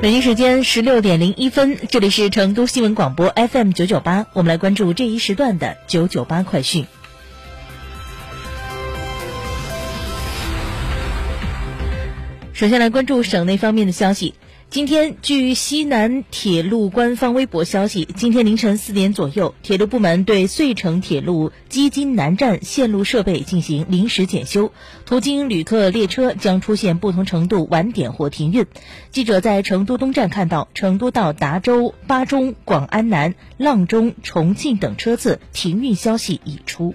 北京时间十六点零一分，这里是成都新闻广播 FM 九九八，我们来关注这一时段的九九八快讯。首先来关注省内方面的消息。今天，据西南铁路官方微博消息，今天凌晨四点左右，铁路部门对遂城铁路基金南站线路设备进行临时检修，途经旅客列车将出现不同程度晚点或停运。记者在成都东站看到，成都到达州、巴中、广安南、阆中、重庆等车次停运消息已出。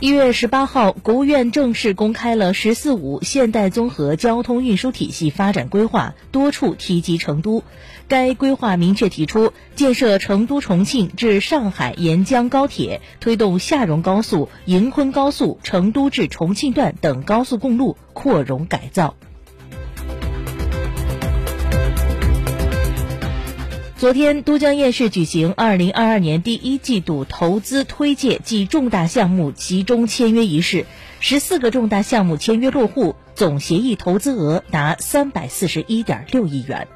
一月十八号，国务院正式公开了“十四五”现代综合交通运输体系发展规划，多处提及成都。该规划明确提出，建设成都重庆至上海沿江高铁，推动厦蓉高速、银昆高速、成都至重庆段等高速公路扩容改造。昨天，都江堰市举行二零二二年第一季度投资推介暨重大项目集中签约仪式，十四个重大项目签约落户，总协议投资额达三百四十一点六亿元。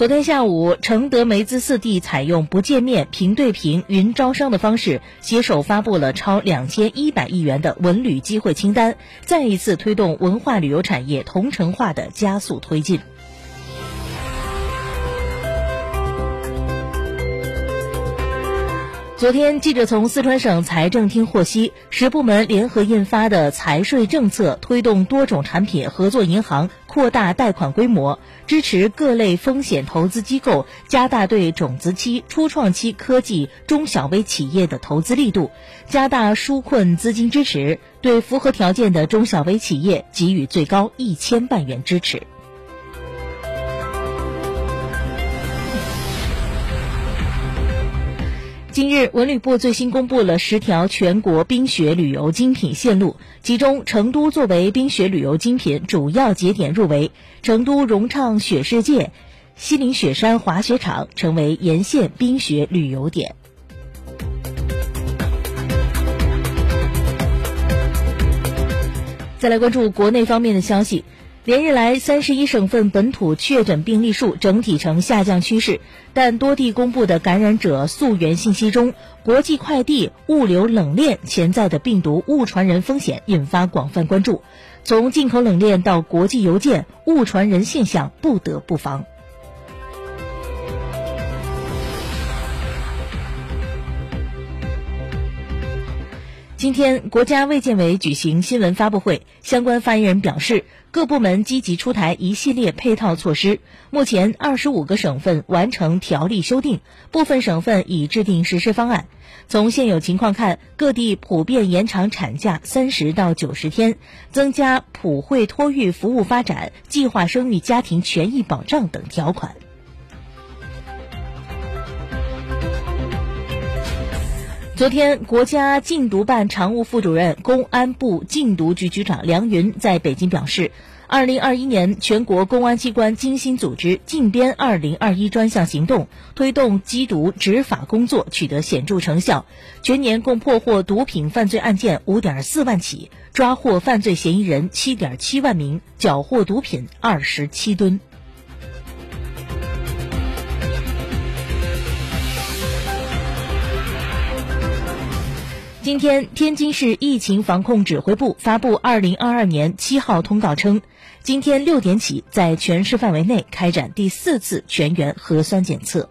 昨天下午，承德梅资四地采用不见面、平对平、云招商的方式，携手发布了超两千一百亿元的文旅机会清单，再一次推动文化旅游产业同城化的加速推进。昨天，记者从四川省财政厅获悉，十部门联合印发的财税政策，推动多种产品合作银行扩大贷款规模，支持各类风险投资机构加大对种子期、初创期科技中小微企业的投资力度，加大纾困资金支持，对符合条件的中小微企业给予最高一千万元支持。近日，文旅部最新公布了十条全国冰雪旅游精品线路，其中成都作为冰雪旅游精品主要节点入围，成都融畅雪世界、西岭雪山滑雪场成为沿线冰雪旅游点。再来关注国内方面的消息。连日来，三十一省份本土确诊病例数整体呈下降趋势，但多地公布的感染者溯源信息中，国际快递物流冷链潜在的病毒误传人风险引发广泛关注。从进口冷链到国际邮件，误传人现象不得不防。今天，国家卫健委举行新闻发布会，相关发言人表示，各部门积极出台一系列配套措施。目前，二十五个省份完成条例修订，部分省份已制定实施方案。从现有情况看，各地普遍延长产假三十到九十天，增加普惠托育服务发展、计划生育家庭权益保障等条款。昨天，国家禁毒办常务副主任、公安部禁毒局局长梁云在北京表示，二零二一年全国公安机关精心组织“禁边二零二一”专项行动，推动缉毒执法工作取得显著成效，全年共破获毒品犯罪案件五点四万起，抓获犯罪嫌疑人七点七万名，缴获毒品二十七吨。今天，天津市疫情防控指挥部发布二零二二年七号通告称，今天六点起，在全市范围内开展第四次全员核酸检测。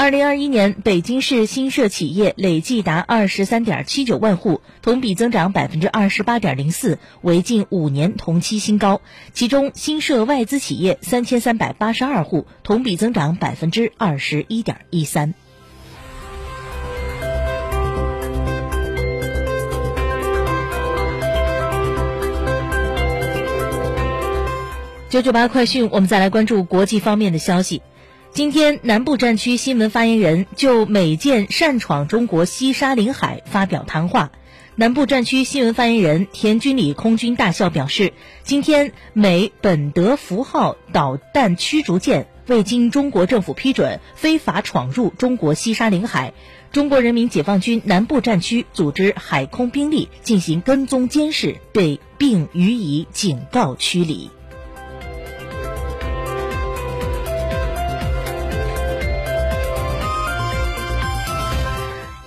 二零二一年，北京市新设企业累计达二十三点七九万户，同比增长百分之二十八点零四，为近五年同期新高。其中，新设外资企业三千三百八十二户，同比增长百分之二十一点一三。九九八快讯，我们再来关注国际方面的消息。今天，南部战区新闻发言人就美舰擅闯中国西沙领海发表谈话。南部战区新闻发言人田军礼空军大校表示，今天美本德福号导弹驱逐舰未经中国政府批准，非法闯入中国西沙领海，中国人民解放军南部战区组织海空兵力进行跟踪监视，对并予以警告驱离。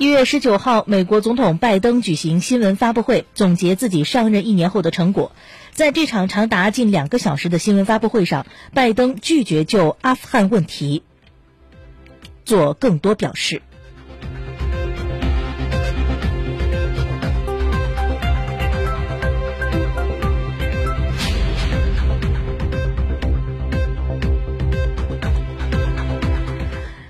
一月十九号，美国总统拜登举行新闻发布会，总结自己上任一年后的成果。在这场长达近两个小时的新闻发布会上，拜登拒绝就阿富汗问题做更多表示。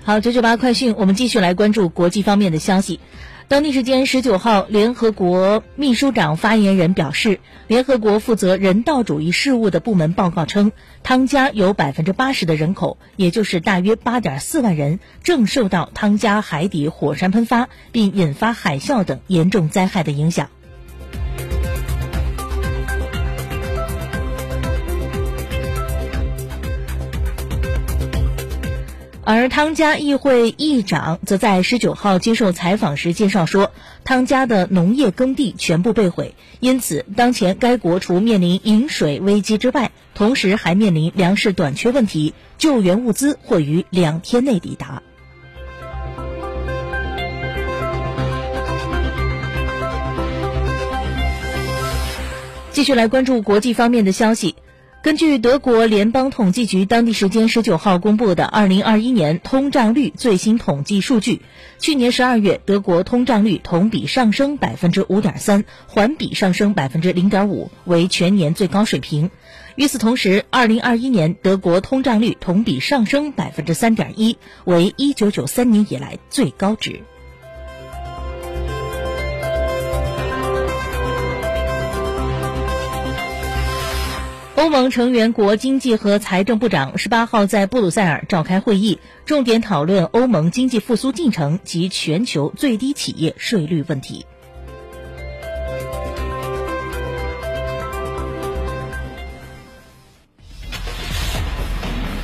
好，九九八快讯，我们继续来关注国际方面的消息。当地时间十九号，联合国秘书长发言人表示，联合国负责人道主义事务的部门报告称，汤加有百分之八十的人口，也就是大约八点四万人，正受到汤加海底火山喷发并引发海啸等严重灾害的影响。而汤加议会议长则在十九号接受采访时介绍说，汤加的农业耕地全部被毁，因此当前该国除面临饮水危机之外，同时还面临粮食短缺问题，救援物资或于两天内抵达。继续来关注国际方面的消息。根据德国联邦统计局当地时间十九号公布的二零二一年通胀率最新统计数据，去年十二月德国通胀率同比上升百分之五点三，环比上升百分之零点五，为全年最高水平。与此同时，二零二一年德国通胀率同比上升百分之三点一，为一九九三年以来最高值。欧盟成员国经济和财政部长十八号在布鲁塞尔召开会议，重点讨论欧盟经济复苏进程及全球最低企业税率问题。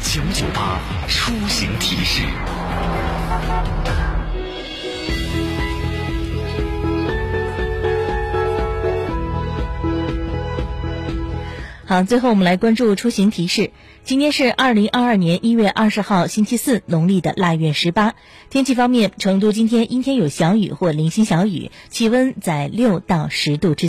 九九八出行提示。好，最后我们来关注出行提示。今天是二零二二年一月二十号，星期四，农历的腊月十八。天气方面，成都今天阴天有小雨或零星小雨，气温在六到十度之间。